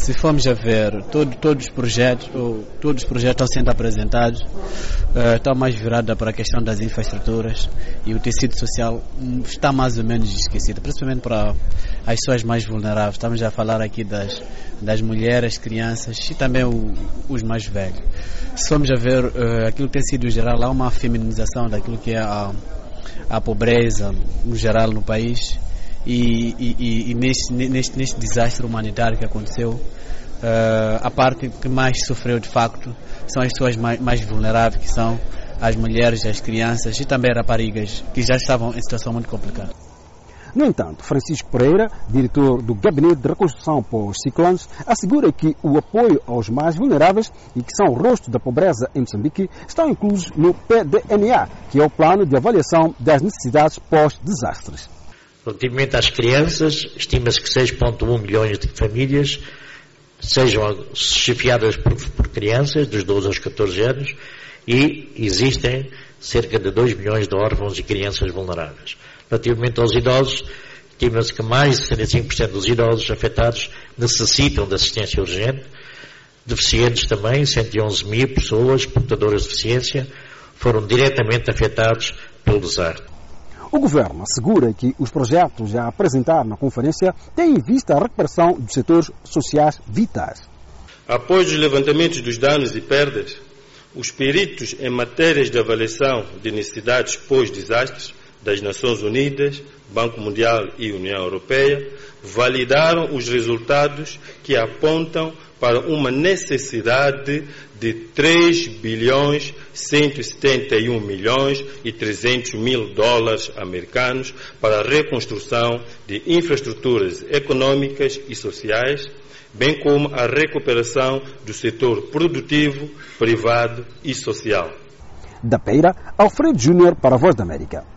Se formos a ver, todo, todos os projetos, ou, todos os projetos estão sendo apresentados, uh, estão mais virados para a questão das infraestruturas e o tecido social está mais ou menos esquecido, principalmente para as pessoas mais vulneráveis. Estamos a falar aqui das, das mulheres, crianças e também o, os mais velhos. Se formos a ver uh, aquilo que tem sido geral, há uma feminização daquilo que é a, a pobreza no geral no país e, e, e neste, neste, neste, desastre humanitário que aconteceu, uh, a parte que mais sofreu de facto são as pessoas mais, mais vulneráveis, que são as mulheres, as crianças e também raparigas, que já estavam em situação muito complicada. No entanto, Francisco Pereira, diretor do Gabinete de Reconstrução pós-Ciclones, assegura que o apoio aos mais vulneráveis e que são o rosto da pobreza em Moçambique estão inclusos no PDNA, que é o Plano de Avaliação das Necessidades Pós-Desastres. Relativamente às crianças, estima-se que 6,1 milhões de famílias sejam chefiadas por, por, crianças dos 12 aos 14 anos e existem cerca de 2 milhões de órfãos e crianças vulneráveis. Relativamente aos idosos, estima-se que mais de 75% dos idosos afetados necessitam de assistência urgente. Deficientes também, 111 mil pessoas portadoras de deficiência foram diretamente afetados pelo desastre. O governo assegura que os projetos a apresentar na conferência têm em vista a recuperação dos setores sociais vitais. Após os levantamentos dos danos e perdas, os peritos em matérias de avaliação de necessidades pós-desastres das Nações Unidas, Banco Mundial e União Europeia validaram os resultados que apontam para uma necessidade de 3 bilhões 171 milhões e 300 mil dólares americanos para a reconstrução de infraestruturas econômicas e sociais, bem como a recuperação do setor produtivo, privado e social. Da Peira, Alfredo Júnior para a Voz da América.